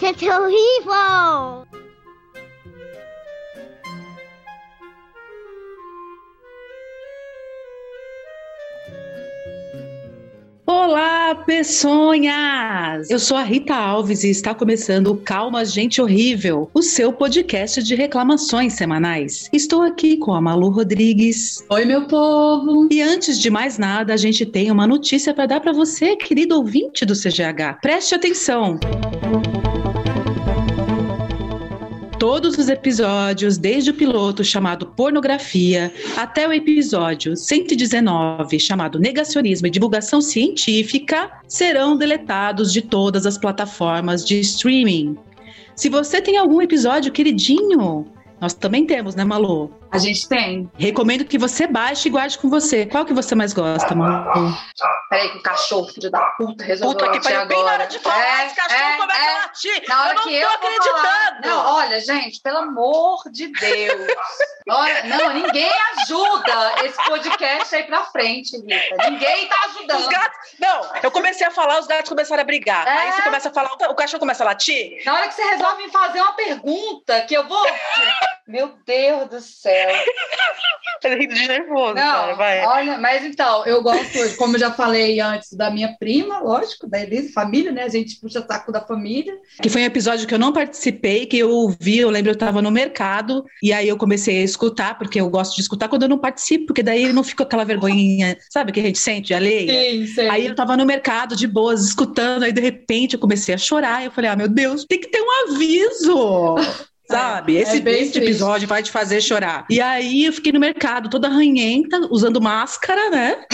It's horrível! Olá, peçonhas! Eu sou a Rita Alves e está começando o Calma Gente Horrível, o seu podcast de reclamações semanais. Estou aqui com a Malu Rodrigues. Oi, meu povo! E antes de mais nada, a gente tem uma notícia para dar para você, querido ouvinte do CGH. Preste atenção! Todos os episódios, desde o piloto chamado Pornografia até o episódio 119 chamado Negacionismo e Divulgação Científica, serão deletados de todas as plataformas de streaming. Se você tem algum episódio queridinho, nós também temos, né, Malu? A gente tem. Recomendo que você baixe e guarde com você. Qual que você mais gosta, Malu? Peraí, que o cachorro, filho da puta, resolveu Puta que pariu, bem na hora agora. de falar, É, esse cachorro é, começa é. a latir. Na hora eu não que tô eu acreditando. falar. Não, olha, gente, pelo amor de Deus. Olha, não, ninguém ajuda esse podcast aí pra frente, Rita. Ninguém tá ajudando. Os gatos. Não, eu comecei a falar, os gatos começaram a brigar. É? Aí você começa a falar, o cachorro começa a latir. Na hora que você resolve me fazer uma pergunta que eu vou. Meu Deus do céu. Tá rindo de nervoso, Não, olha, mas então, eu gosto, como eu já falei antes, da minha prima, lógico, da Elise, família, né? A gente puxa saco da família. Que foi um episódio que eu não participei, que eu ouvi, eu lembro eu estava no mercado, e aí eu comecei a escutar, porque eu gosto de escutar quando eu não participo, porque daí não fica aquela vergonhinha, sabe, que a gente sente, alheia? Sim, sim. Aí eu tava no mercado de boas, escutando, aí de repente eu comecei a chorar. Eu falei, ah, meu Deus, tem que ter um aviso. Sabe? É, Esse, é esse episódio vai te fazer chorar. E aí eu fiquei no mercado, toda ranhenta, usando máscara, né?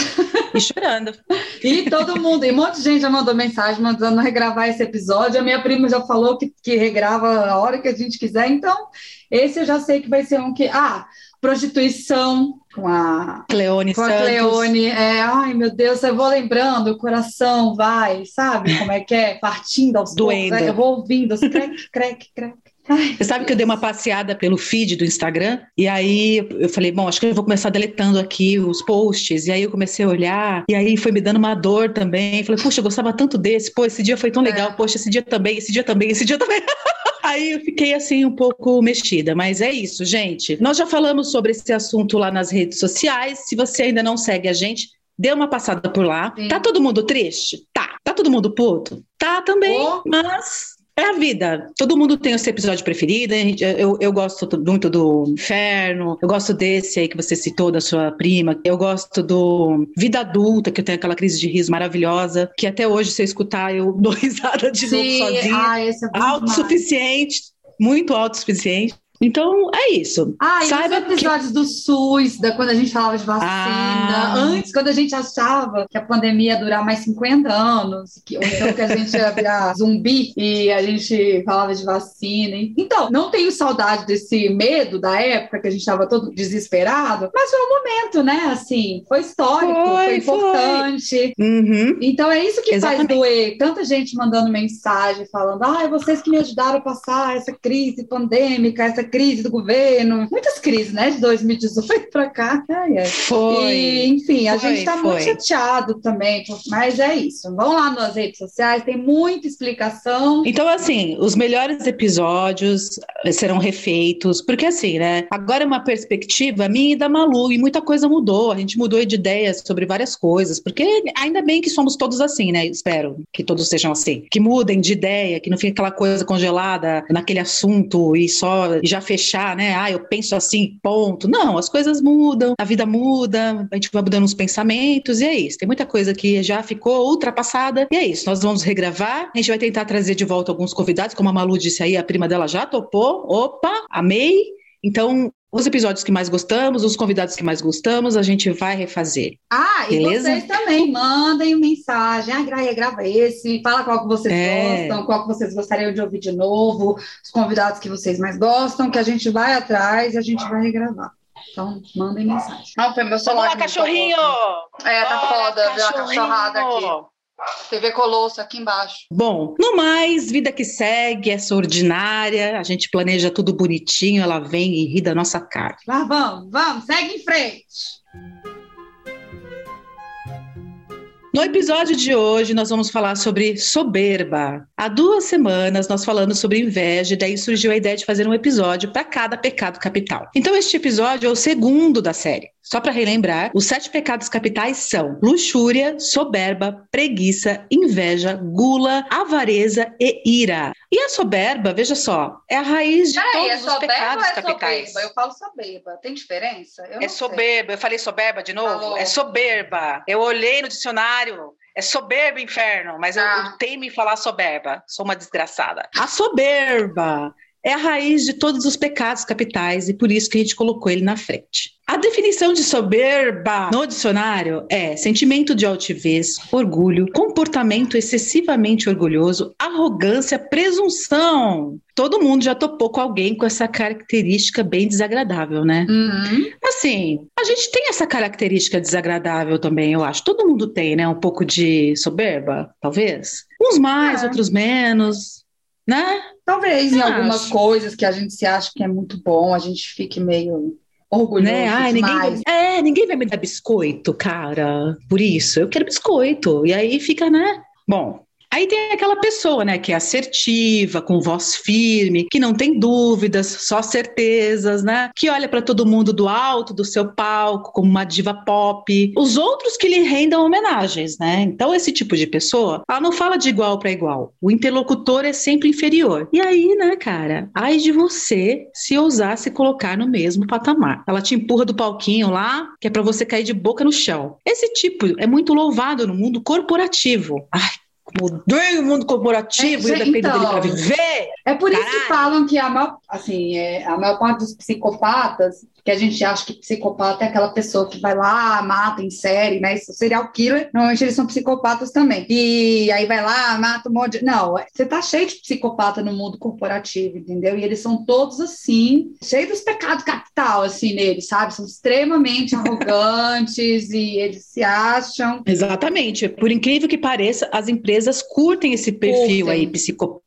E chorando. E todo mundo, e um monte de gente já mandou mensagem mandando regravar esse episódio. A minha prima já falou que, que regrava a hora que a gente quiser. Então, esse eu já sei que vai ser um que. Ah, prostituição com a. Cleone Com a Santos. Cleone, é, ai meu Deus, eu vou lembrando, o coração vai, sabe como é que é? Partindo aos Doendo. poucos, né? eu vou ouvindo, crec, crec, crec. Ai, Você sabe que eu dei uma passeada pelo feed do Instagram e aí eu falei, bom, acho que eu vou começar deletando aqui os posts. E aí eu comecei a olhar e aí foi me dando uma dor também. Falei, puxa, eu gostava tanto desse. Pô, esse dia foi tão legal. É. Poxa, esse dia também, esse dia também, esse dia também. Aí eu fiquei assim um pouco mexida, mas é isso, gente. Nós já falamos sobre esse assunto lá nas redes sociais. Se você ainda não segue a gente, dê uma passada por lá. Sim. Tá todo mundo triste? Tá. Tá todo mundo puto? Tá também, Oh. mas é a vida. Todo mundo tem o seu episódio preferido. gente- Eu, eu gosto muito do Inferno. Eu gosto desse aí que você citou, da sua prima. Eu gosto do Vida Adulta, que eu tenho aquela crise de riso maravilhosa. Que até hoje, se eu escutar, eu dou risada de novo sozinha. ah, esse é. Autossuficiente. Muito autossuficiente. Então, é isso. Ah, e Saiba os episódios do SUS, da, quando a gente falava de vacina, Ah. antes, quando a gente achava que a pandemia ia durar mais 50 anos, que, ou então que a gente ia virar zumbi e a gente falava de vacina. Então, não tenho saudade desse medo da época que a gente estava todo desesperado, mas foi um momento, né? Assim, foi histórico, Foi, foi, importante. Uhum. Então é isso que Exatamente. faz doer. Tanta gente mandando mensagem falando: ai, vocês que me ajudaram a passar essa crise pandêmica, essa crise do governo. Muitas crises, né? De 2018 para cá. Ai, ai. Foi. E, enfim, a Foi, gente está muito chateado também, mas é isso. Vão lá nas redes sociais, tem muita explicação. Então, assim, os melhores episódios eh, serão refeitos, porque assim, né? Agora é uma perspectiva minha e da Malu, e muita coisa mudou. A gente mudou de ideias sobre várias coisas, porque ainda bem que somos todos assim, né? Espero que todos sejam assim. Que mudem de ideia, que não fique aquela coisa congelada naquele assunto e só e já fechar, né? Ah, eu penso assim, ponto. Não, as coisas mudam, a vida muda, a gente vai mudando os pensamentos, e é isso. Tem muita coisa que já ficou ultrapassada, e é isso. Nós vamos regravar, a gente vai tentar trazer de volta alguns convidados, como a Malu disse aí, a prima dela já topou. Opa, amei. Então, os episódios que mais gostamos, os convidados que mais gostamos, a gente vai refazer. Ah, e Beleza? vocês também mandem mensagem. Ah, gra- grava esse, fala qual que vocês É. gostam, qual que vocês gostariam de ouvir de novo, os convidados que vocês mais gostam, que a gente vai atrás e a gente vai regravar. Então, mandem mensagem. Não, foi meu celular. lá, que não cachorrinho! tocou. É, tá Bora, foda, viu? A cachorrada aqui. TV Colosso aqui embaixo. Bom, no mais, vida que segue, essa ordinária, a gente planeja tudo bonitinho, ela vem e ri da nossa cara. Mas vamos, vamos, segue em frente. No episódio de hoje, nós vamos falar sobre soberba. Há duas semanas nós falamos sobre inveja, e daí surgiu a ideia de fazer um episódio para cada pecado capital. Então, este episódio é o segundo da série. Só para relembrar, os sete pecados capitais são luxúria, soberba, preguiça, inveja, gula, avareza e ira. E a soberba, veja só, é a raiz de Peraí, todos é os pecados é capitais. Soberba? Eu falo soberba. Tem diferença? Eu É soberba. Eu falei soberba de novo? Falou. É soberba. Eu olhei no dicionário. É soberba, inferno, mas eu, Ah. eu teimo em falar soberba. Sou uma desgraçada. A soberba é a raiz de todos os pecados capitais e por isso que a gente colocou ele na frente. A definição de soberba no dicionário é sentimento de altivez, orgulho, comportamento excessivamente orgulhoso, arrogância, presunção. Todo mundo já topou com alguém com essa característica bem desagradável, né? Uhum. Assim, a gente tem essa característica desagradável também, eu acho. Todo mundo tem, né? Um pouco de soberba, talvez. Uns mais, É. outros menos, né? Talvez em algumas acho. coisas que a gente se acha que é muito bom, a gente fique meio orgulhoso né? Ai, ninguém, demais. é, ninguém vai me dar biscoito, cara. Por isso, eu quero biscoito. E aí fica, né? Bom, aí tem aquela pessoa, né, que é assertiva, com voz firme, que não tem dúvidas, só certezas, né? Que olha para todo mundo do alto do seu palco como uma diva pop. Os outros que lhe rendam homenagens, né? Então esse tipo de pessoa, ela não fala de igual para igual. O interlocutor é sempre inferior. E aí, né, cara? Ai de você se ousar se colocar no mesmo patamar. Ela te empurra do palquinho lá, que é para você cair de boca no chão. Esse tipo é muito louvado no mundo corporativo. Ai, odeio o mundo corporativo É, e eu dependo então. dele para viver. É por isso que Caralho. falam que a maior, assim, é, a maior parte dos psicopatas, que a gente acha que psicopata é aquela pessoa que vai lá, mata em série, né? Isso, serial killer, normalmente eles são psicopatas também. E aí vai lá, mata um monte de... Não, é- você tá cheio de psicopata no mundo corporativo, entendeu? E eles são todos assim, cheios dos pecados capital, assim, neles, sabe? São extremamente arrogantes e eles se acham Exatamente. Por incrível que pareça, as empresas curtem esse perfil Curtem. aí, psicopata,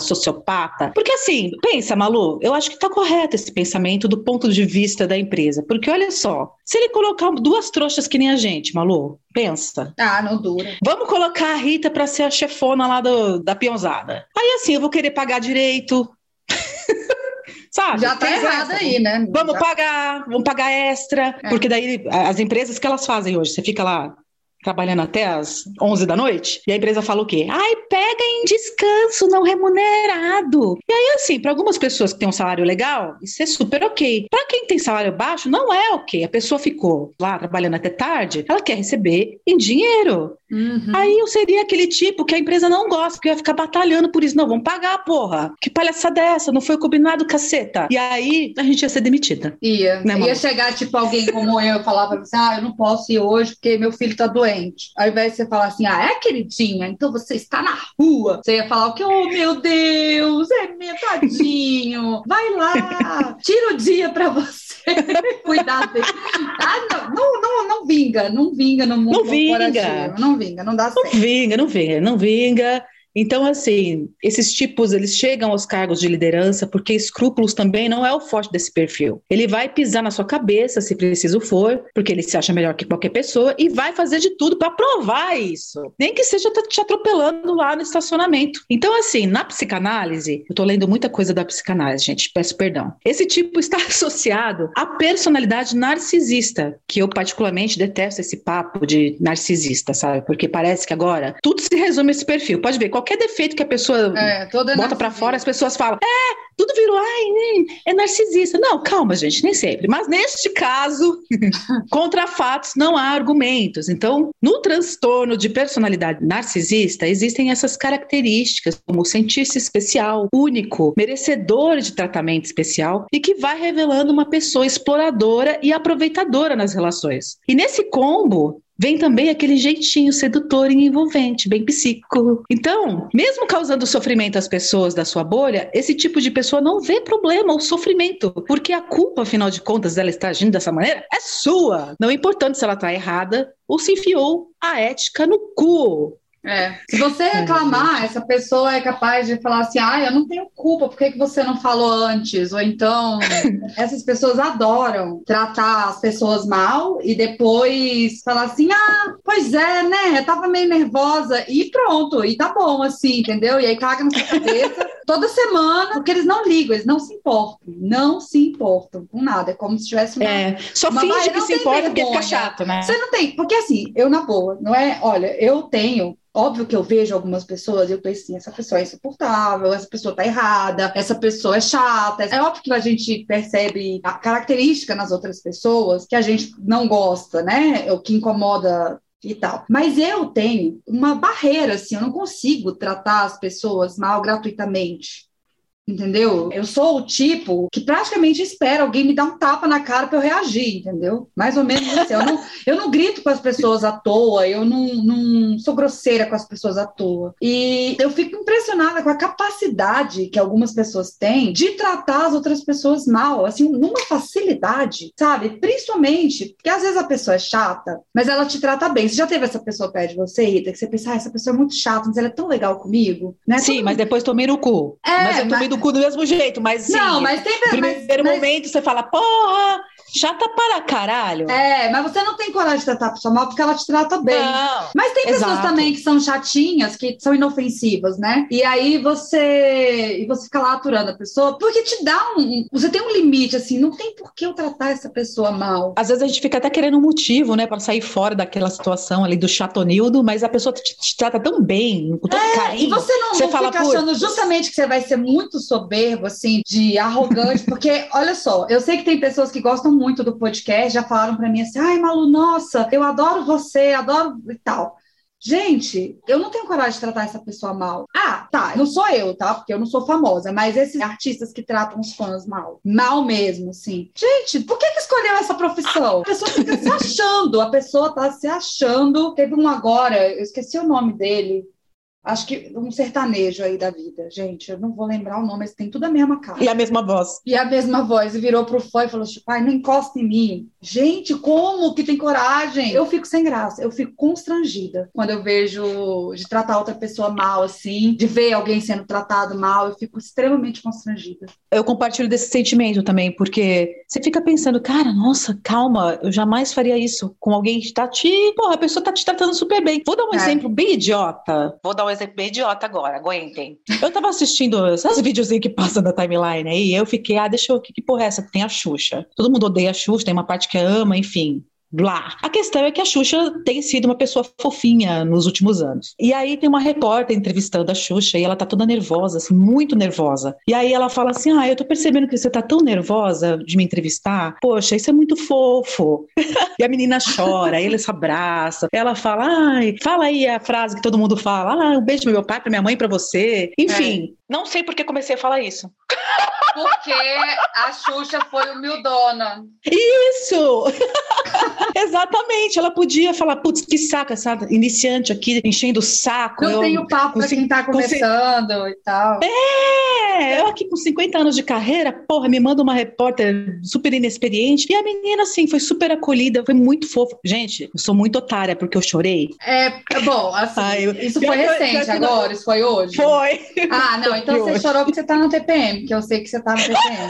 sociopata. Porque assim, pensa, Malu, eu acho que tá correto esse pensamento do ponto de vista da empresa. Porque olha só, se ele colocar duas trouxas que nem a gente, Malu, pensa. Ah, não dura. Vamos colocar a Rita para ser a chefona lá do- da peãozada. Aí assim, eu vou querer pagar direito. Sabe? Já tá errado essa. aí, né? Vamos Já- pagar, vamos pagar extra, É. porque daí as empresas que elas fazem hoje, você fica lá trabalhando até as 11 da noite, e a empresa fala o quê? Ai, pega em descanso não remunerado. E aí, assim, para algumas pessoas que têm um salário legal, isso é super ok. Para quem tem salário baixo, não é ok. A pessoa ficou lá trabalhando até tarde, ela quer receber em dinheiro. Uhum. Aí eu seria aquele tipo que a empresa não gosta, que ia ficar batalhando por isso. Não, vamos pagar, porra. Que palhaçada é essa? Não foi combinado, caceta. E aí a gente ia ser demitida. Ia. Né, ia chegar, tipo, alguém como eu falar pra você, ah, eu não posso ir hoje porque meu filho tá doente. Ao invés de você falar assim, ah, é queridinha, então você está na rua. Você ia falar o que? Oh, meu Deus, é meu tadinho. Vai lá, tira o dia pra você cuidar dele. Ah, não vinga, não vinga no mundo Não vinga. Não vinga, não dá Não certo. vinga, não vinga, não vinga. Então, assim, esses tipos, eles chegam aos cargos de liderança porque escrúpulos também não é o forte desse perfil. Ele vai pisar na sua cabeça, se preciso for, porque ele se acha melhor que qualquer pessoa e vai fazer de tudo para provar isso. Nem que seja te atropelando lá no estacionamento. Então, assim, na psicanálise, eu tô lendo muita coisa da psicanálise, gente, peço perdão. Esse tipo está associado à personalidade narcisista, que eu particularmente detesto esse papo de narcisista, sabe? Porque parece que agora tudo se resume a esse perfil. Pode ver, qualquer defeito que a pessoa É, toda bota pra fora, as pessoas falam, é, tudo virou, ai, é narcisista. Não, calma, gente, nem sempre. Mas neste caso, contra fatos não há argumentos. Então, no transtorno de personalidade narcisista, existem essas características, como sentir-se especial, único, merecedor de tratamento especial e que vai revelando uma pessoa exploradora e aproveitadora nas relações. E nesse combo, Vem também aquele jeitinho sedutor e envolvente, bem psíquico. Então, mesmo causando sofrimento às pessoas da sua bolha, esse tipo de pessoa não vê problema ou sofrimento, porque a culpa, afinal de contas, dela estar agindo dessa maneira é sua. Não importando se ela está errada ou se enfiou a ética no cu. É. Se você reclamar, essa pessoa é capaz de falar assim: ah, eu não tenho culpa, por que, que você não falou antes? Ou então, essas pessoas adoram tratar as pessoas mal e depois falar assim: ah, Pois é, né? Eu tava meio nervosa e pronto, e tá bom, assim, entendeu? E aí caga na sua cabeça toda semana, porque eles não ligam, eles não se importam, não se importam com nada. É como se tivesse uma. É, só uma finge que se importa porque fica chato, né? Você não tem, porque assim, eu na boa, não é? Olha, eu tenho Óbvio que eu vejo algumas pessoas e eu penso assim, essa pessoa é insuportável, essa pessoa tá errada, essa pessoa é chata. É óbvio que a gente percebe a característica nas outras pessoas que a gente não gosta, né? O que incomoda e tal. Mas eu tenho uma barreira, assim, eu não consigo tratar as pessoas mal gratuitamente. Entendeu? Eu sou o tipo que praticamente espera alguém me dar um tapa na cara para eu reagir, entendeu? Mais ou menos assim. Eu não, eu não grito com as pessoas à toa, eu não, não sou grosseira com as pessoas à toa. E eu fico impressionada com a capacidade que algumas pessoas têm de tratar as outras pessoas mal, assim, numa facilidade, sabe? Principalmente porque às vezes a pessoa é chata, mas ela te trata bem. Você já teve essa pessoa perto de você, Rita, que você pensa, ah, essa pessoa é muito chata, mas ela é tão legal comigo, né? Sim, Todo mas depois tomei no cu. É, mas eu tomei mas... no cu do mesmo jeito, mas sim. Não, mas tem primeiro mas, momento você fala, porra, chata para caralho. É, mas você não tem coragem de tratar a pessoa mal porque ela te trata bem. Não, mas tem pessoas exato. também que são chatinhas, que são inofensivas, né? E aí você e você fica lá aturando a pessoa, porque te dá um, você tem um limite assim, não tem por que eu tratar essa pessoa mal. Às vezes a gente fica até querendo um motivo, né, para sair fora daquela situação ali do chatonildo, mas a pessoa te, te trata tão bem, com tanto é, carinho. E você não, você não fala, fica achando justamente que você vai ser muito soberbo assim, de arrogante, porque olha só, eu sei que tem pessoas que gostam muito do podcast, já falaram para mim assim: ai, Malu, nossa, eu adoro você, adoro e tal. Gente, eu não tenho coragem de tratar essa pessoa mal. Ah, tá, não sou eu, tá? Porque eu não sou famosa, mas esses artistas que tratam os fãs mal, mal mesmo, sim. Gente, por que, que escolheu essa profissão? A pessoa fica se achando, a pessoa tá se achando. Teve um agora, eu esqueci o nome dele, Acho que um sertanejo aí da vida, gente. Eu não vou lembrar o nome, mas tem tudo a mesma cara. E a mesma voz. E a mesma voz. E virou pro fã e falou: tipo, pai, não encosta em mim. Gente, como que tem coragem? Eu fico sem graça, eu fico constrangida quando eu vejo de tratar outra pessoa mal, assim, de ver alguém sendo tratado mal, eu fico extremamente constrangida. Eu compartilho desse sentimento também, porque você fica pensando, cara, nossa, calma, eu jamais faria isso com alguém que tá te. Porra, a pessoa tá te tratando super bem. Vou dar um é. exemplo bem idiota. Vou dar um exemplo bem idiota agora, aguentem. Eu tava assistindo esses videozinhos que passam na timeline aí, eu fiquei, ah, deixa eu, que, que porra é essa que tem a Xuxa? Todo mundo odeia a Xuxa, tem uma parte que ama, enfim blá. A questão é que a Xuxa tem sido uma pessoa fofinha nos últimos anos. E aí tem uma repórter entrevistando a Xuxa e ela tá toda nervosa, assim, muito nervosa. E aí ela fala assim: Ah, eu tô percebendo que você tá tão nervosa de me entrevistar. Poxa, isso é muito fofo. e a menina chora, aí eles se abraçam. Ela fala: Ai, fala aí a frase que todo mundo fala: Ah, um beijo pro meu pai, pra minha mãe, pra você. Enfim, é. não sei por que comecei a falar isso. Porque a Xuxa foi humildona. Isso! Exatamente. Ela podia falar, putz, que saco essa iniciante aqui enchendo o saco. Não eu, tenho papo para quem tá começando e tal. É, eu aqui com 50 anos de carreira, porra, me manda uma repórter super inexperiente. E a menina, assim, foi super acolhida, foi muito fofa. Gente, eu sou muito otária porque eu chorei. É, bom, assim, Ai, eu, isso foi recente agora, isso foi hoje? Foi. Ah, não, então você chorou porque você tá no TPM, que eu sei que você tá no TPM.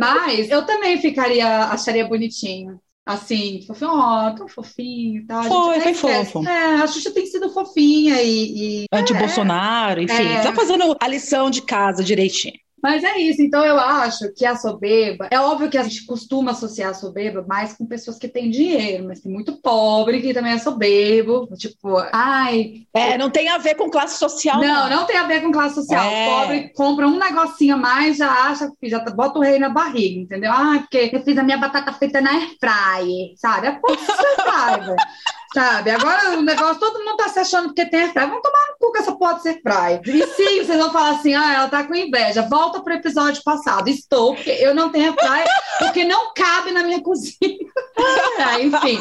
Mas eu também ficaria, acharia bonitinho. Assim, fofinho, ó, oh, tão fofinho e tal. Foi, foi fofo. É, a Xuxa tem sido fofinha e. e Anti-Bolsonaro, é, enfim. É. Tá fazendo a lição de casa direitinho. Mas é isso, então eu acho que a soberba, é óbvio que a gente costuma associar a soberba mais com pessoas que têm dinheiro, mas tem muito pobre que também é soberbo, tipo, ai. É, não tem a ver com classe social. Não, não, não tem a ver com classe social. É. O pobre compra um negocinho a mais, já acha que já bota o rei na barriga, entendeu? Ah, porque eu fiz a minha batata feita na airfryer, sabe? É por isso que Sabe? Agora o negócio, todo mundo tá se achando porque tem airfryer. Vamos tomar no cu com essa porra de airfryer. E sim, vocês vão falar assim, ah, ela tá com inveja. Volta pro episódio passado. Estou, porque eu não tenho airfryer, porque não cabe na minha cozinha. é, enfim.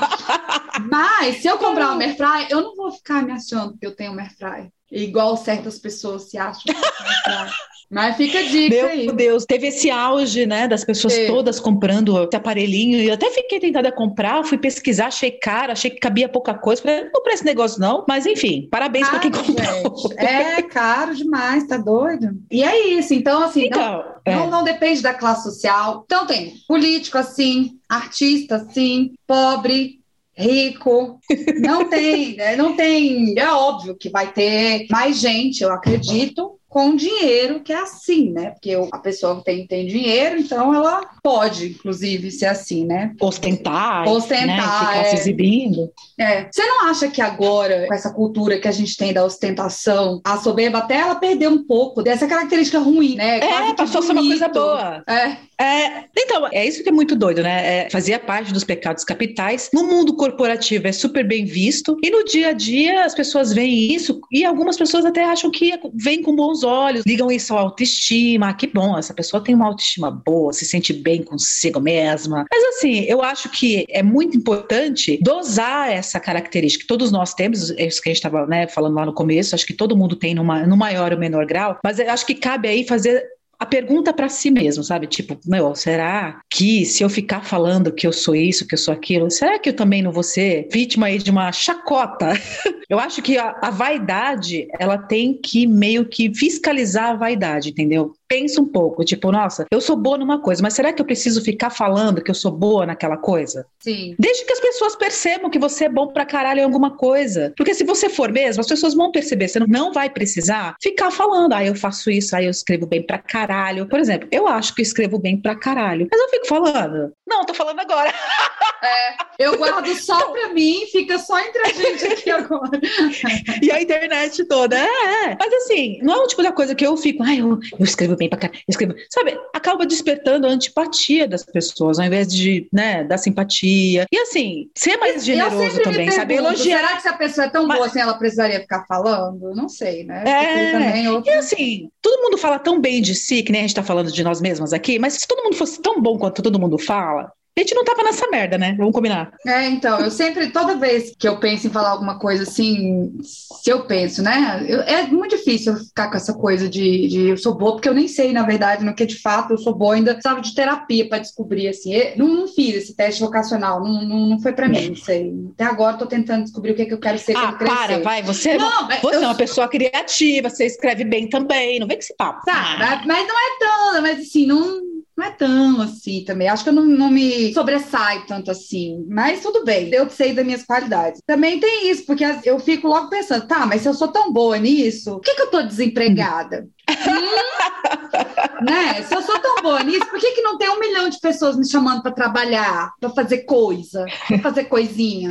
Mas, se eu comprar uma airfryer, eu não vou ficar me achando que eu tenho uma airfryer. Igual certas pessoas se acham que eu tenho. Mas fica a dica Meu aí. Deus, teve esse auge, né, das pessoas Sim. todas comprando esse aparelhinho. E eu até fiquei tentada a comprar, fui pesquisar, achei caro, achei que cabia pouca coisa. Falei, não comprei esse negócio não, mas enfim, parabéns para quem comprou. Gente. É caro demais, tá doido? E é isso, então assim, então, não, é. não, não depende da classe social. Então tem político assim, artista assim, pobre, rico. Não tem, né? não tem. É óbvio que vai ter mais gente, eu acredito, com dinheiro, que é assim, né? Porque a pessoa tem, tem dinheiro, então ela pode, inclusive, ser assim, né? Ostentar, Ostentar, né? ficar é. se exibindo. É. Você não acha que agora, com essa cultura que a gente tem da ostentação, a soberba até ela perdeu um pouco dessa característica ruim, né? Quase É, passou a ser uma coisa boa. É, É, então, é isso que é muito doido, né? É, fazia parte dos pecados capitais. No mundo corporativo é super bem visto. E no dia a dia as pessoas veem isso e algumas pessoas até acham que vem com bons olhos, ligam isso à autoestima. Ah, que bom, essa pessoa tem uma autoestima boa, se sente bem consigo mesma. Mas assim, eu acho que é muito importante dosar essa característica. Todos nós temos, é isso que a gente estava né, falando lá no começo, acho que todo mundo tem numa, no maior ou menor grau, mas acho que cabe aí fazer a pergunta para si mesmo, sabe? Tipo, meu, será que se eu ficar falando que eu sou isso, que eu sou aquilo, será que eu também não vou ser vítima aí de uma chacota? eu acho que a, a vaidade, ela tem que meio que fiscalizar a vaidade, entendeu? Pensa um pouco, tipo, nossa, eu sou boa numa coisa, mas será que eu preciso ficar falando que eu sou boa naquela coisa? sim. Desde que as pessoas percebam que você é bom pra caralho em alguma coisa. Porque se você for mesmo, as pessoas vão perceber. Você não vai precisar ficar falando, ah, eu faço isso, ah, eu escrevo bem pra caralho. Por exemplo, eu acho que escrevo bem pra caralho. Mas eu fico falando. Não, tô falando agora. Eu guardo só pra mim, fica só entre a gente aqui agora. E a internet toda. É, é. Mas assim, não é o tipo da coisa que eu fico, ah, eu, eu escrevo bem pra escrevo. Sabe, acaba despertando a antipatia das pessoas, ao invés de, né, da simpatia. E assim, ser mais generoso também, pergunto, elogiar. Será que se a pessoa é tão Mas- boa assim, ela precisaria ficar falando? Não sei, né? É. Também outro- E assim, todo mundo fala tão bem de si, que nem a gente tá falando de nós mesmas aqui, mas se todo mundo fosse tão bom quanto todo mundo fala, a gente não tava nessa merda, né? Vamos combinar. É, então, eu sempre, toda vez que eu penso em falar alguma coisa assim, se eu penso, né? eu- é muito difícil eu ficar com essa coisa de, de eu sou boa, porque eu nem sei, na verdade, no que de fato eu sou boa, ainda precisava de terapia para descobrir, assim. Eu não, não fiz esse teste vocacional, não, não, não foi para mim, não sei. Até agora eu tô tentando descobrir o que, é que eu quero ser Ah, quando crescer. para, vai. Você, é Não, mas você eu- é uma pessoa criativa, você escreve bem também. Não vem com esse papo. Tá, mas- mas não é tão, mas assim, não, não é tão assim também. Acho que eu não, não me sobressaio tanto assim. Mas tudo bem, eu sei das minhas qualidades. Também tem isso, porque eu fico logo pensando, tá, mas se eu sou tão boa nisso, por que, que eu tô desempregada? Hum? né? Se eu sou tão boa nisso, por que, que não tem um milhão de pessoas me chamando para trabalhar, para fazer coisa, para fazer coisinha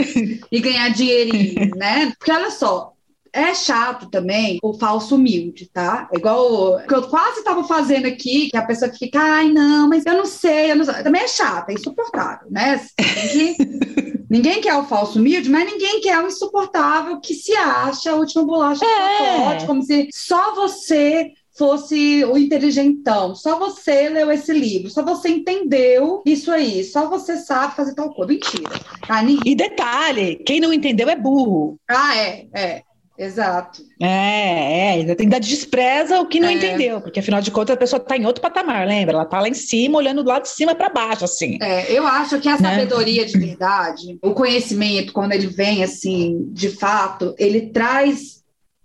e ganhar dinheirinho, né? Porque olha só, é chato também o falso humilde, tá? É Igual o que eu quase estava fazendo aqui, que a pessoa fica, ai, não, mas eu não sei, eu não sei. Também é chato, é insuportável, né? Ninguém quer o falso humilde, mas ninguém quer o insuportável que se acha a última bolacha do É. pacote, como se só você fosse o inteligentão, só você leu esse livro, só você entendeu isso aí, só você sabe fazer tal coisa. Mentira. Tá? Ninguém- E detalhe, quem não entendeu é burro. Ah, é, é. Exato. É, é, ainda despreza o que não É. entendeu, porque afinal de contas a pessoa tá em outro patamar, lembra? Ela tá lá em cima, olhando do lado de cima para baixo, assim. É, eu acho que a Né? sabedoria de verdade, o conhecimento, quando ele vem assim, de fato, ele traz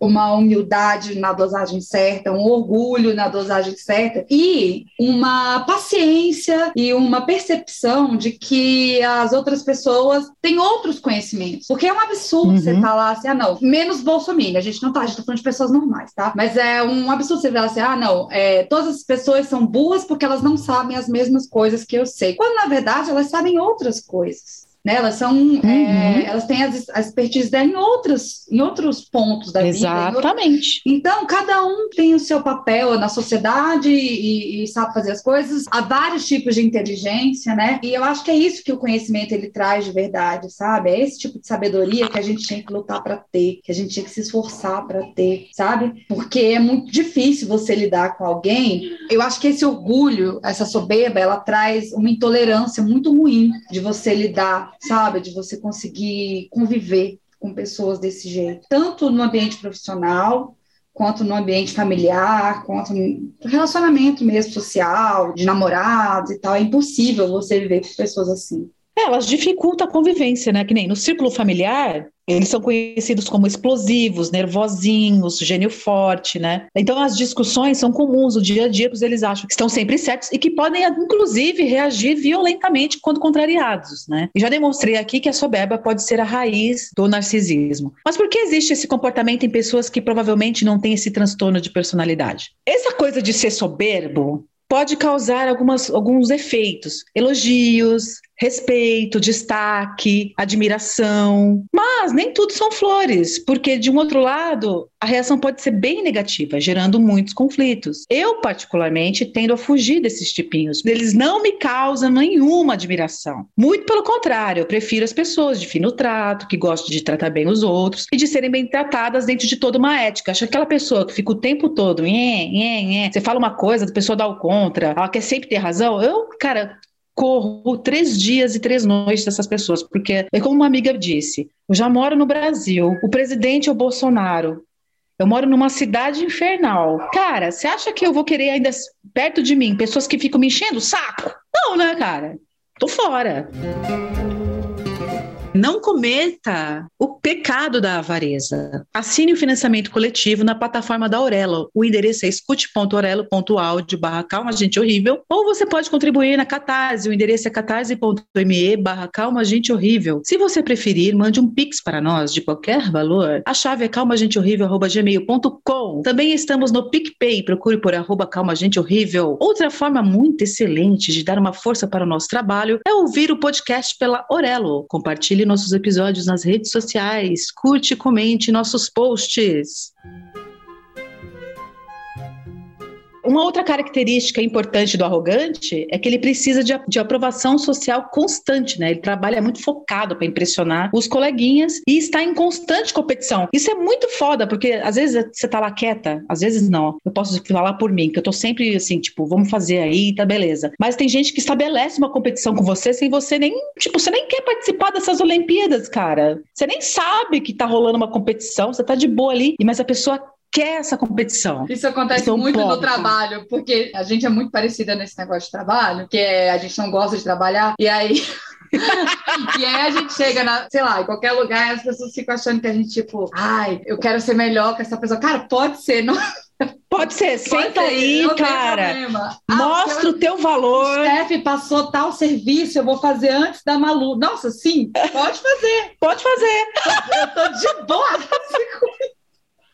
uma humildade na dosagem certa, um orgulho na dosagem certa e uma paciência e uma percepção de que as outras pessoas têm outros conhecimentos. Porque é um absurdo Uhum. você falar assim, ah, não, menos bolsominion, a gente não tá, a gente tá falando de pessoas normais, tá? Mas é um absurdo você falar assim, ah, não, é, todas as pessoas são burras porque elas não sabem as mesmas coisas que eu sei. Quando, na verdade, elas sabem outras coisas. Né? Elas são, é, elas têm as, a expertise dela em outros, em outros pontos da vida. em outros- Exatamente. então, cada um tem o seu papel na sociedade e, e sabe fazer as coisas. Há vários tipos de inteligência, né? E eu acho que é isso que o conhecimento ele traz de verdade, sabe? É esse tipo de sabedoria que a gente tinha que lutar para ter, que a gente tinha que se esforçar para ter, sabe? Porque é muito difícil você lidar com alguém. Eu acho que esse orgulho, essa soberba, ela traz uma intolerância muito ruim de você lidar, sabe? De você conseguir conviver com pessoas desse jeito, tanto no ambiente profissional, quanto no ambiente familiar, quanto no relacionamento mesmo social, de namorados e tal. É impossível você viver com pessoas assim. É, elas dificultam a convivência, né? Que nem no círculo familiar, Eles são conhecidos como explosivos, nervosinhos, gênio forte, né? Então as discussões são comuns no dia a dia, pois eles acham que estão sempre certos e que podem, inclusive, reagir violentamente quando contrariados, né? E já demonstrei aqui que a soberba pode ser a raiz do narcisismo. Mas por que existe esse comportamento em pessoas que provavelmente não têm esse transtorno de personalidade? Essa coisa de ser soberbo pode causar algumas, alguns efeitos, elogios, respeito, destaque, admiração. Mas nem tudo são flores, porque de um outro lado, a reação pode ser bem negativa, gerando muitos conflitos. Eu, particularmente, tendo a fugir desses tipinhos. Eles não me causam nenhuma admiração. Muito pelo contrário, eu prefiro as pessoas de fino trato, que gostam de tratar bem os outros e de serem bem tratadas dentro de toda uma ética. Acho que aquela pessoa que fica o tempo todo, nhê, nhê, nhê, você fala uma coisa, a pessoa dá o contra, ela quer sempre ter razão. Eu, cara, corro três dias e três noites dessas pessoas, porque é como uma amiga disse: eu já moro no Brasil, o presidente é o Bolsonaro. Eu moro numa cidade infernal. Cara, você acha que eu vou querer ainda perto de mim pessoas que ficam me enchendo o saco? Não, né, cara? Tô fora. Não cometa o pecado da avareza. Assine o financiamento coletivo na plataforma da Aurelo. O endereço é escute.orelo.audio barra calma gente horrível. Ou você pode contribuir na Catarse. O endereço é catarse.me barra calma gente horrível. Se você preferir, mande um pix para nós de qualquer valor. A chave é calmagenteHorrível.gmail.com Também estamos no PicPay. Procure por arroba calma gente horrível. Outra forma muito excelente de dar uma força para o nosso trabalho é ouvir o podcast pela Orelo. Compartilhe nossos episódios nas redes sociais, curte e comente nossos posts. Uma outra característica importante do arrogante é que ele precisa de, de aprovação social constante, né? Ele trabalha muito focado para impressionar os coleguinhas e está em constante competição. Isso é muito foda, porque às vezes você tá lá quieta, às vezes não. Eu posso falar por mim, que eu tô sempre assim, tipo, vamos fazer aí, tá beleza. Mas tem gente que estabelece uma competição com você sem você nem, tipo, você nem quer participar dessas Olimpíadas, cara. Você nem sabe que tá rolando uma competição, você tá de boa ali, mas a pessoa quer essa competição. Isso acontece muito no trabalho, porque a gente é muito parecida nesse negócio de trabalho, que é, a gente não gosta de trabalhar, e aí. e aí a gente chega na, sei lá, em qualquer lugar as pessoas ficam achando que a gente, tipo, ai, eu quero ser melhor que essa pessoa. Cara, pode ser, não. Pode ser, senta pode aí, cara. Ah, Mostra o teu valor. O chefe passou tal serviço, eu vou fazer antes da Malu. Nossa, sim, pode fazer. Pode fazer. Eu tô de boa.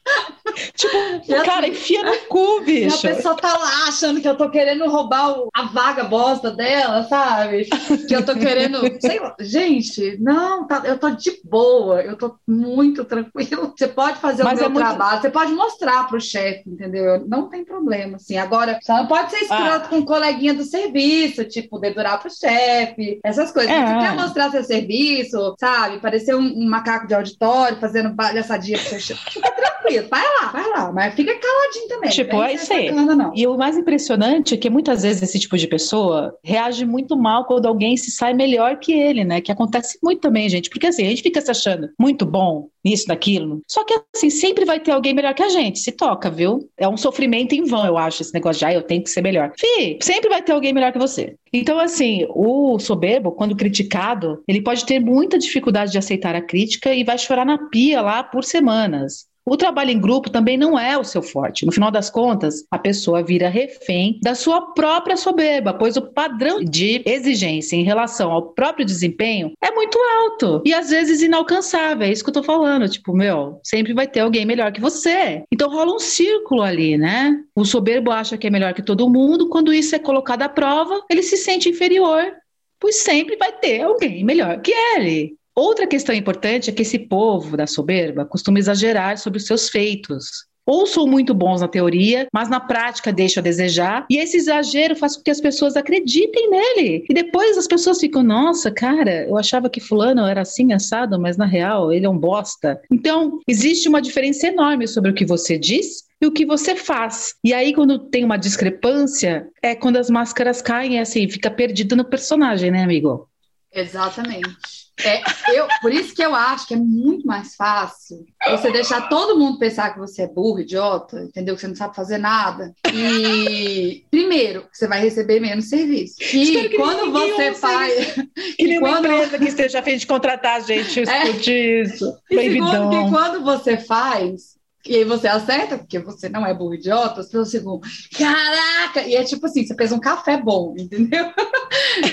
tipo, e cara, enfia no cu, bicho. a pessoa tá lá achando que eu tô querendo roubar o, a vaga bosta dela, sabe? Que eu tô querendo. sei lá. Gente, não, tá, eu tô de boa, eu tô muito tranquilo. Você pode fazer Mas o meu é muito... trabalho, você pode mostrar pro chefe, entendeu? Não tem problema, assim. Agora, você não pode ser escroto ah. com um coleguinha do serviço, tipo, dedurar pro chefe, essas coisas. É. Você quer mostrar seu serviço, sabe? Parecer um, um macaco de auditório fazendo palhaçadinha pro seu chefe. Fica tranquilo vai lá, vai lá, mas fica caladinho também. Tipo, é isso aí. E o mais impressionante é que muitas vezes esse tipo de pessoa reage muito mal quando alguém se sai melhor que ele, né? Que acontece muito também, gente. Porque assim, a gente fica se achando muito bom nisso, naquilo. Só que assim, sempre vai ter alguém melhor que a gente. Se toca, viu? É um sofrimento em vão, eu acho, esse negócio de, ah, eu tenho que ser melhor. Fih, sempre vai ter alguém melhor que você. Então, assim, o soberbo, quando criticado, ele pode ter muita dificuldade de aceitar a crítica e vai chorar na pia lá por semanas. O trabalho em grupo também não é o seu forte. No final das contas, a pessoa vira refém da sua própria soberba, pois o padrão de exigência em relação ao próprio desempenho é muito alto e às vezes inalcançável. É isso que eu tô falando. Tipo, meu, sempre vai ter alguém melhor que você. Então rola um círculo ali, né? O soberbo acha que é melhor que todo mundo, quando isso é colocado à prova, ele se sente inferior, pois sempre vai ter alguém melhor que ele. Outra questão importante é que esse povo da soberba costuma exagerar sobre os seus feitos. Ou são muito bons na teoria, mas na prática deixam a desejar, e esse exagero faz com que as pessoas acreditem nele. E depois as pessoas ficam, nossa, cara, eu achava que fulano era assim assado, mas na real ele é um bosta. Então, existe uma diferença enorme sobre o que você diz e o que você faz. E aí, quando tem uma discrepância, é quando as máscaras caem, é assim, fica perdido no personagem, né, amigo? Exatamente. É, eu, por isso que eu acho que é muito mais fácil você deixar todo mundo pensar que você é burro, idiota, entendeu? Que você não sabe fazer nada. E, primeiro, você vai receber menos serviço. E que quando você faz. Que nenhuma quando... empresa que esteja a fim de contratar a gente escute é. isso. E segundo, que quando você faz, e aí você acerta, porque você não é burro idiota, as pessoas ficam, caraca! E é tipo assim, você fez um café bom, entendeu?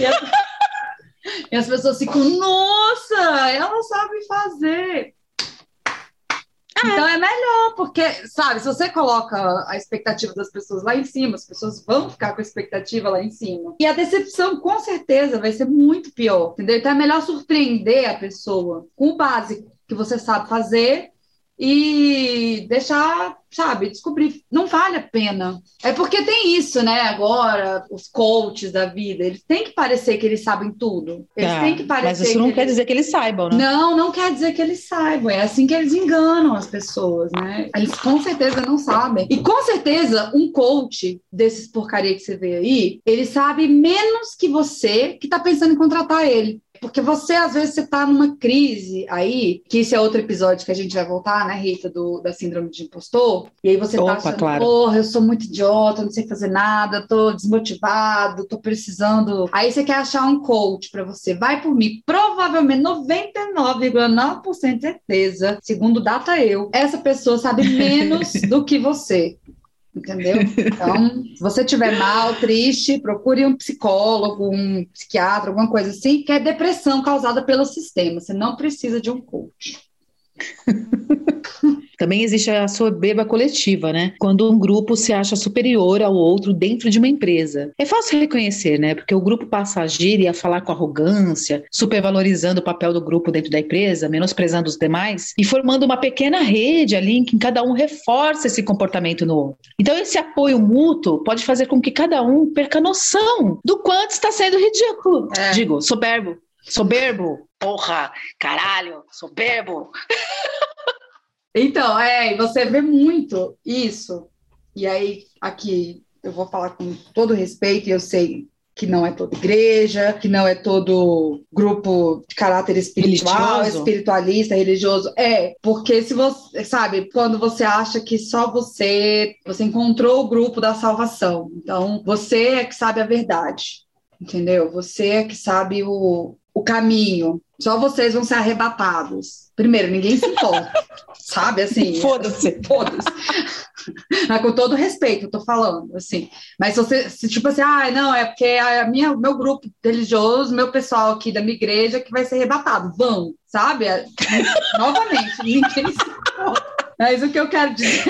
E as, e as pessoas ficam, nossa, ela sabe fazer. É. Então é melhor, porque, sabe, se você coloca a expectativa das pessoas lá em cima, as pessoas vão ficar com a expectativa lá em cima. E a decepção, com certeza, vai ser muito pior, entendeu? Então é melhor surpreender a pessoa com o básico que você sabe fazer e deixar, sabe, descobrir. Não vale a pena. É porque tem isso, né? Agora, os coaches da vida, eles têm que parecer que eles sabem tudo. Eles é, têm que parecer. Mas isso não quer eles... dizer que eles saibam, né? Não, não quer dizer que eles saibam. É assim que eles enganam as pessoas, né? Eles com certeza não sabem. E com certeza, um coach desses porcaria que você vê aí, ele sabe menos que você que tá pensando em contratar ele. Porque você, às vezes, você tá numa crise aí, que esse é outro episódio que a gente vai voltar, né, Rita, do, da síndrome de impostor. E aí você tá Opa, tá achando, claro. porra, eu sou muito idiota, não sei fazer nada, tô desmotivado, tô precisando. Aí você quer achar um coach para você. Vai por mim. Provavelmente 99,9% de certeza, segundo data eu, essa pessoa sabe menos do que você. Entendeu? Então, se você estiver mal, triste, procure um psicólogo, um psiquiatra, alguma coisa assim, que é depressão causada pelo sistema. Você não precisa de um coach. Também existe a soberba coletiva, né? Quando um grupo se acha superior ao outro dentro de uma empresa. É fácil reconhecer, né? Porque o grupo passa a agir e a falar com arrogância, supervalorizando o papel do grupo dentro da empresa, menosprezando os demais e formando uma pequena rede ali em que cada um reforça esse comportamento no outro. Então, esse apoio mútuo pode fazer com que cada um perca noção do quanto está sendo ridículo. É. Digo, soberbo. Soberbo, porra, caralho, soberbo. Então, é, você vê muito isso. E aí, aqui, eu vou falar com todo respeito, e eu sei que não é toda igreja, que não é todo grupo de caráter espiritual, religioso. espiritualista, religioso. É, porque se você, sabe, quando você acha que só você, você encontrou o grupo da salvação. Então, você é que sabe a verdade. Entendeu? Você é que sabe o, o caminho. Só vocês vão ser arrebatados. Primeiro, ninguém se importa, sabe? Assim. Foda-se. Foda-se. Mas com todo respeito, eu tô falando, assim. Mas se você, se, tipo assim, ah, não, é porque a minha, meu grupo religioso, meu pessoal aqui da minha igreja que vai ser arrebatado. Vão, sabe? É, novamente, ninguém se importa. Mas o que eu quero dizer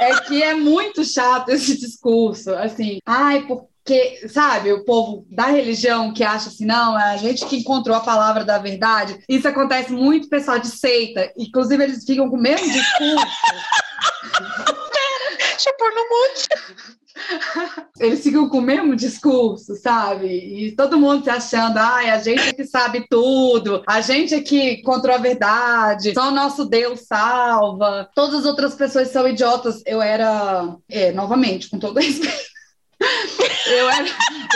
é que é muito chato esse discurso, assim, ai, por que, sabe, o povo da religião que acha assim, não, é a gente que encontrou a palavra da verdade. Isso acontece muito pessoal de seita, inclusive eles ficam com o mesmo discurso. Deixa eu pôr no monte. Eles ficam com o mesmo discurso, sabe? E todo mundo se achando, ai, a gente é que sabe tudo, a gente é que encontrou a verdade, só o nosso Deus salva, todas as outras pessoas são idiotas. Eu era, é, novamente, com todo respeito, eu, era,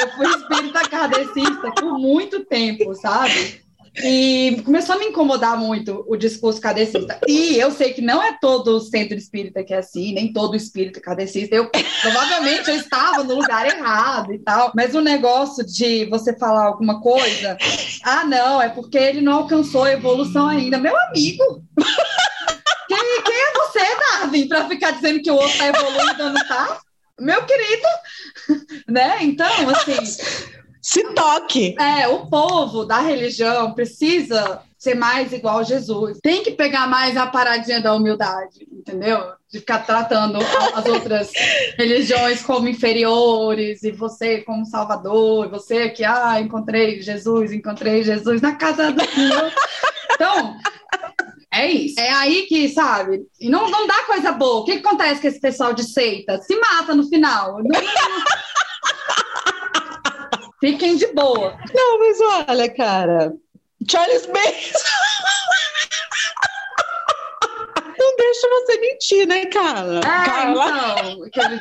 eu fui espírita kardecista por muito tempo, sabe? E começou a me incomodar muito o discurso kardecista. E eu sei que não é todo centro espírita que é assim, nem todo espírita kardecista. Eu provavelmente eu estava no lugar errado e tal. Mas o negócio de você falar alguma coisa, ah, não, é porque ele não alcançou a evolução ainda. Meu amigo! Quem, quem é você, Darwin, para ficar dizendo que o outro está evoluindo não está? Meu querido, né? Então, assim. Se toque. É, o povo da religião precisa ser mais igual a Jesus. Tem que pegar mais a paradinha da humildade, entendeu? De ficar tratando as outras religiões como inferiores e você como salvador, e você que, ah, encontrei Jesus, encontrei Jesus na casa do Senhor. Então, é isso. É aí que, sabe? E não, não dá coisa boa. O que, que acontece com esse pessoal de seita? Se mata no final. Não, não... Fiquem de boa. Não, mas olha, cara. Charles Manson. não deixa você mentir, né, cara? É, Carla? então. Aquele...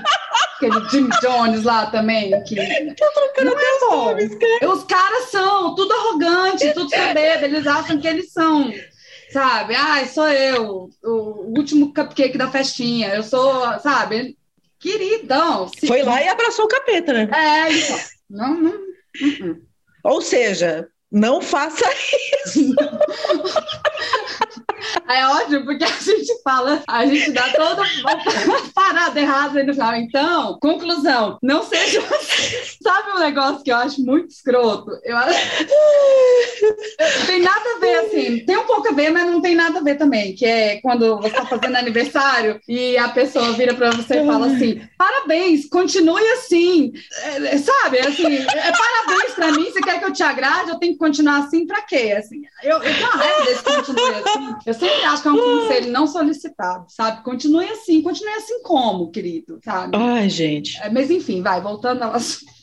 Aquele Jim Jones lá também. Que... Tô trocando até os nomes, cara. Os caras são tudo arrogante, tudo soberbo, eles acham que eles são sabe? Ai, sou eu, o último cupcake da festinha. Eu sou, sabe? Queridão. Se... Foi lá e abraçou o capeta, né? É, então. Não, não. Uh -uh. Ou seja, não faça isso. É ótimo, porque a gente fala, a gente dá toda uma parada errada no final. Então, conclusão, não seja. Sabe um negócio que eu acho muito escroto? Eu acho. Tem nada a ver, assim. Tem um pouco a ver, mas não tem nada a ver também. Que é quando você está fazendo aniversário e a pessoa vira para você e fala assim: parabéns, continue assim. É, sabe? Assim, é parabéns para mim. Você quer que eu te agrade? Eu tenho que continuar assim para quê? Assim, eu, eu tenho uma raiva desse continue assim. Eu sempre acho que é um conselho não solicitado, sabe? Continue assim, continue assim como, querido, sabe? Ai, gente. É, mas enfim, vai, voltando ao assunto.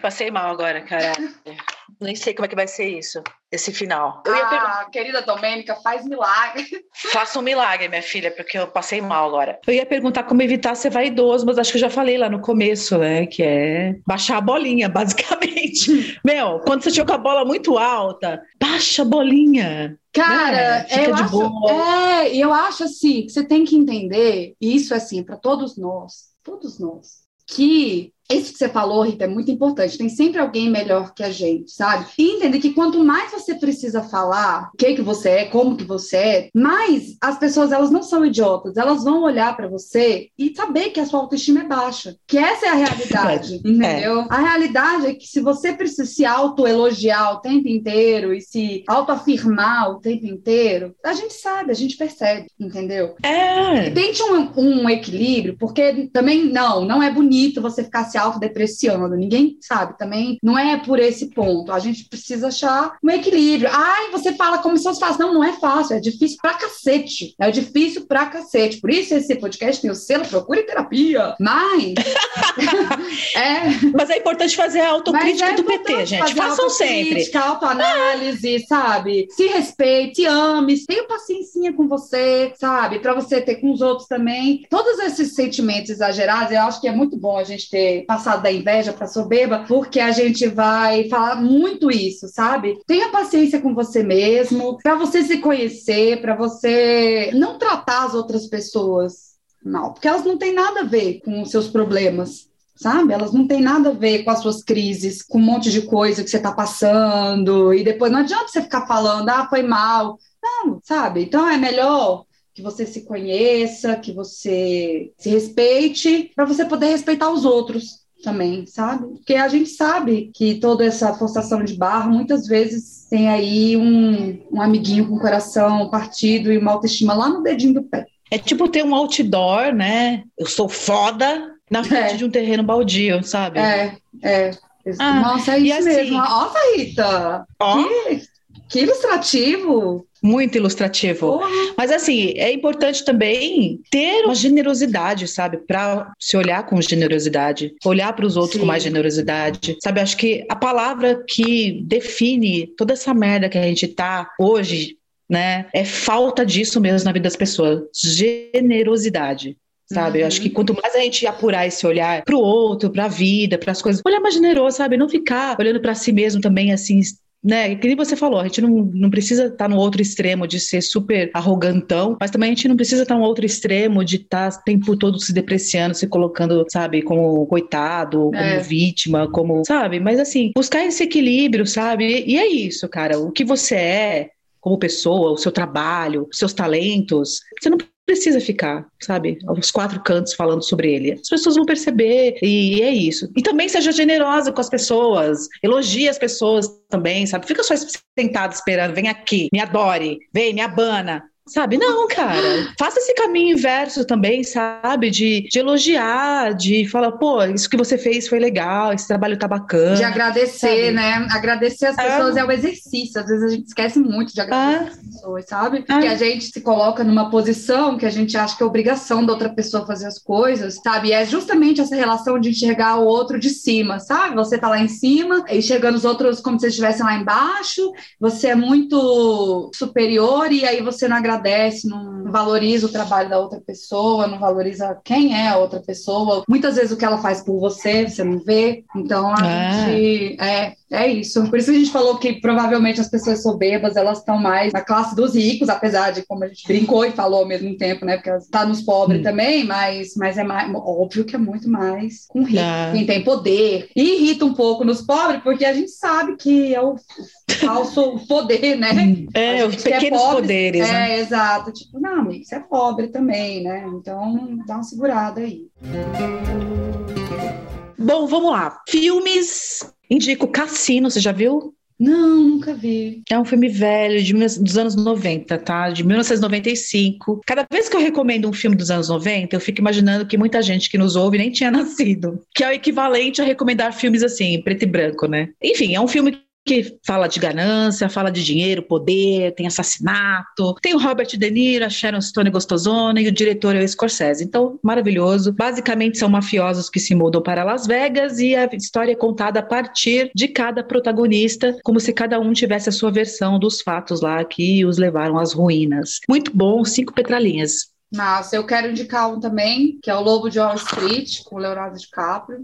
Passei mal agora, cara. Nem sei como é que vai ser isso, esse final. Eu ah, perguntar... querida Domênica, faz milagre. Faça um milagre, minha filha, porque eu passei mal agora. Eu ia perguntar como evitar ser vaidoso, mas acho que eu já falei lá no começo, né? Que é baixar a bolinha, basicamente. Meu, quando você tiver com a bola muito alta, baixa a bolinha. Cara, né? eu acho, boa. é, eu acho assim que você tem que entender, e isso é assim para todos nós, todos nós, que isso que você falou, Rita, é muito importante. Tem sempre alguém melhor que a gente, sabe? E entender que quanto mais você precisa falar o que que você é, como que você é, mais as pessoas elas não são idiotas. Elas vão olhar para você e saber que a sua autoestima é baixa. Que essa é a realidade, é. entendeu? É. A realidade é que se você precisa se autoelogiar o tempo inteiro e se autoafirmar o tempo inteiro, a gente sabe, a gente percebe, entendeu? É. Tente um, um equilíbrio, porque também não, não é bonito você ficar se se autodepreciando. Ninguém sabe também. Não é por esse ponto. A gente precisa achar um equilíbrio. Ai, você fala como se fosse fácil. Não, não é fácil. É difícil pra cacete. É difícil pra cacete. Por isso esse podcast tem o selo Procure Terapia. Mas. é... Mas é importante fazer a autocrítica é do PT, gente. Façam sempre. autoanálise, sabe? Se respeite, ame, tenha paciência com você, sabe? Pra você ter com os outros também. Todos esses sentimentos exagerados, eu acho que é muito bom a gente ter passado da inveja para soberba, porque a gente vai falar muito isso, sabe? Tenha paciência com você mesmo, para você se conhecer, para você não tratar as outras pessoas mal, porque elas não têm nada a ver com os seus problemas sabe? Elas não têm nada a ver com as suas crises, com um monte de coisa que você está passando, e depois não adianta você ficar falando, ah, foi mal. Não, sabe? Então é melhor que você se conheça, que você se respeite, para você poder respeitar os outros também, sabe? Porque a gente sabe que toda essa forçação de barra muitas vezes tem aí um, um amiguinho com o coração partido e uma autoestima lá no dedinho do pé. É tipo ter um outdoor, né? Eu sou foda na frente é. de um terreno baldio, sabe? É, é. Ah, Nossa, é isso assim, mesmo. Nossa, Rita! Ó, que, que ilustrativo! Muito ilustrativo. Mas assim, é importante também ter uma generosidade, sabe? Para se olhar com generosidade, olhar para os outros Sim. com mais generosidade. Sabe, acho que a palavra que define toda essa merda que a gente tá hoje, né, é falta disso mesmo na vida das pessoas. Generosidade sabe? Uhum. Eu acho que uhum. quanto mais a gente apurar esse olhar pro outro, pra vida, para as coisas, olhar mais generoso, sabe? Não ficar olhando para si mesmo também assim né? Que nem você falou, a gente não, não precisa estar tá no outro extremo de ser super arrogantão, mas também a gente não precisa estar tá no outro extremo de estar tá o tempo todo se depreciando, se colocando, sabe, como coitado, como é. vítima, como, sabe? Mas assim, buscar esse equilíbrio, sabe? E é isso, cara. O que você é como pessoa, o seu trabalho, os seus talentos, você não precisa ficar, sabe, aos quatro cantos falando sobre ele. As pessoas vão perceber e é isso. E também seja generosa com as pessoas, elogie as pessoas também, sabe? Fica só sentado esperando, vem aqui, me adore, vem, me abana. Sabe? Não, cara. Faça esse caminho inverso também, sabe? De, de elogiar, de falar, pô, isso que você fez foi legal, esse trabalho tá bacana. De agradecer, sabe? né? Agradecer as pessoas é. é o exercício. Às vezes a gente esquece muito de agradecer as pessoas, sabe? Porque a gente se coloca numa posição que a gente acha que é obrigação da outra pessoa fazer as coisas, sabe? E é justamente essa relação de enxergar o outro de cima, sabe? Você tá lá em cima, enxergando os outros como se estivessem lá embaixo, você é muito superior e aí você não agradece agradece, não valoriza o trabalho da outra pessoa, não valoriza quem é a outra pessoa. Muitas vezes o que ela faz por você, você não vê. Então a Ah. gente é, é isso. Por isso que a gente falou que provavelmente as pessoas soberbas elas estão mais na classe dos ricos, apesar de como a gente brincou e falou ao mesmo tempo, né? Porque está nos pobres Hum. também, mas, mas é mais óbvio que é muito mais com rico, Ah. quem tem poder. E irrita um pouco nos pobres, porque a gente sabe que é o falso poder, né? É, A os que é pequenos pobre, poderes, É, né? exato. Tipo, não, amigo, você é pobre também, né? Então dá uma segurada aí. Bom, vamos lá. Filmes. Indico Cassino, você já viu? Não, nunca vi. É um filme velho, de, dos anos 90, tá? De 1995. Cada vez que eu recomendo um filme dos anos 90, eu fico imaginando que muita gente que nos ouve nem tinha nascido. Que é o equivalente a recomendar filmes assim, preto e branco, né? Enfim, é um filme que fala de ganância, fala de dinheiro, poder, tem assassinato. Tem o Robert De Niro, a Sharon Stone gostosona e o diretor é o Scorsese. Então, maravilhoso. Basicamente são mafiosos que se mudam para Las Vegas e a história é contada a partir de cada protagonista, como se cada um tivesse a sua versão dos fatos lá que os levaram às ruínas. Muito bom, cinco petralinhas. Nossa, eu quero indicar um também, que é o Lobo de Wall Street, com o Leonardo DiCaprio.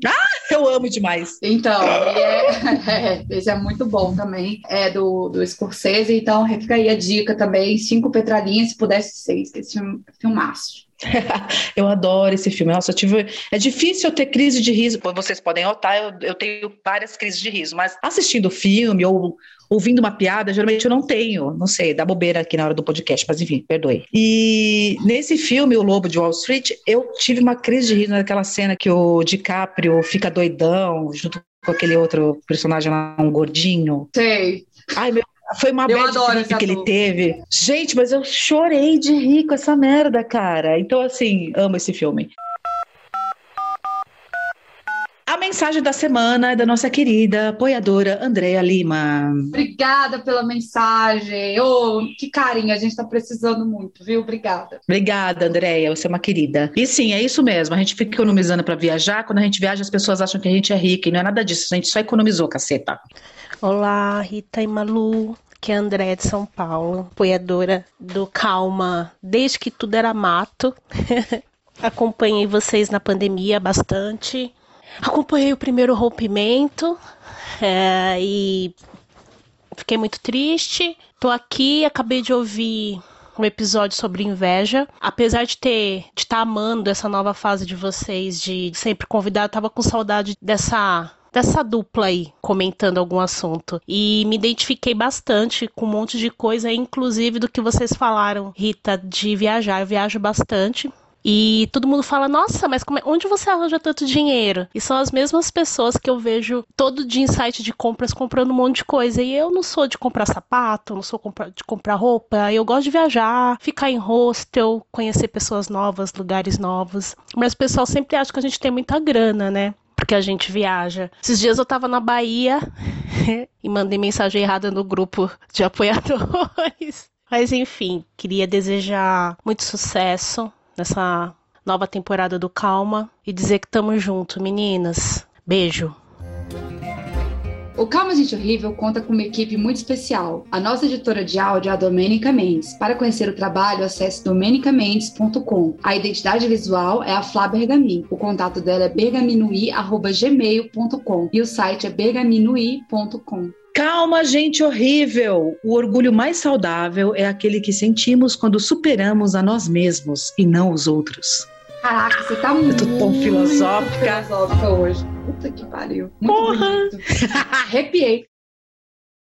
Eu amo demais. Então, é, é, esse é muito bom também. É do, do Scorsese, então fica aí a dica também. Cinco petralinhas, se pudesse seis, que esse filme filmaço. Eu adoro esse filme. Nossa, eu tive. É difícil eu ter crise de riso. Vocês podem notar, eu, eu tenho várias crises de riso, mas assistindo o filme ou ouvindo uma piada, geralmente eu não tenho. Não sei, dá bobeira aqui na hora do podcast, mas enfim, perdoe. E nesse filme, O Lobo de Wall Street, eu tive uma crise de riso naquela cena que o DiCaprio fica doidão junto com aquele outro personagem lá, um gordinho. Sei. Ai, meu. Foi uma Eu bad esse que ele teve. Gente, mas eu chorei de rir com essa merda, cara. Então, assim, amo esse filme. A mensagem da semana é da nossa querida apoiadora Andréa Lima. Obrigada pela mensagem. Ô, que carinho, a gente tá precisando muito, viu? Obrigada. Obrigada, Andréia, você é uma querida. E sim, é isso mesmo. A gente fica economizando para viajar. Quando a gente viaja, as pessoas acham que a gente é rica. E não é nada disso. A gente só economizou, caceta. Olá, Rita e Malu, que é a André de São Paulo, apoiadora do Calma desde que tudo era mato. Acompanhei vocês na pandemia bastante. Acompanhei o primeiro rompimento é, e fiquei muito triste. Tô aqui, acabei de ouvir um episódio sobre inveja. Apesar de ter de estar amando essa nova fase de vocês, de sempre convidar, tava com saudade dessa dessa dupla aí comentando algum assunto. E me identifiquei bastante com um monte de coisa, inclusive do que vocês falaram, Rita, de viajar. Eu viajo bastante. E todo mundo fala, nossa, mas é- onde você arranja tanto dinheiro? E são as mesmas pessoas que eu vejo todo dia em site de compras comprando um monte de coisa. E eu não sou de comprar sapato, não sou de comprar roupa. Eu gosto de viajar, ficar em hostel, conhecer pessoas novas, lugares novos. Mas o pessoal sempre acha que a gente tem muita grana, né? Porque a gente viaja. Esses dias eu tava na Bahia e mandei mensagem errada no grupo de apoiadores. Mas enfim, queria desejar muito sucesso nessa nova temporada do Calma e dizer que tamo junto, meninas. Beijo. O Calma Gente Horrível conta com uma equipe muito especial. A nossa editora de áudio é a Domênica Mendes. Para conhecer o trabalho, acesse domenicamendes.com. A identidade visual é a Flá Bergamin. O contato dela é bergaminui.gmail.com e o site é bergaminui.com. Calma, gente horrível! O orgulho mais saudável é aquele que sentimos quando superamos a nós mesmos e não os outros. Caraca, você tá muito tô tão filosófica. filosófica hoje. Puta que pariu. Muito Porra! Arrepiei.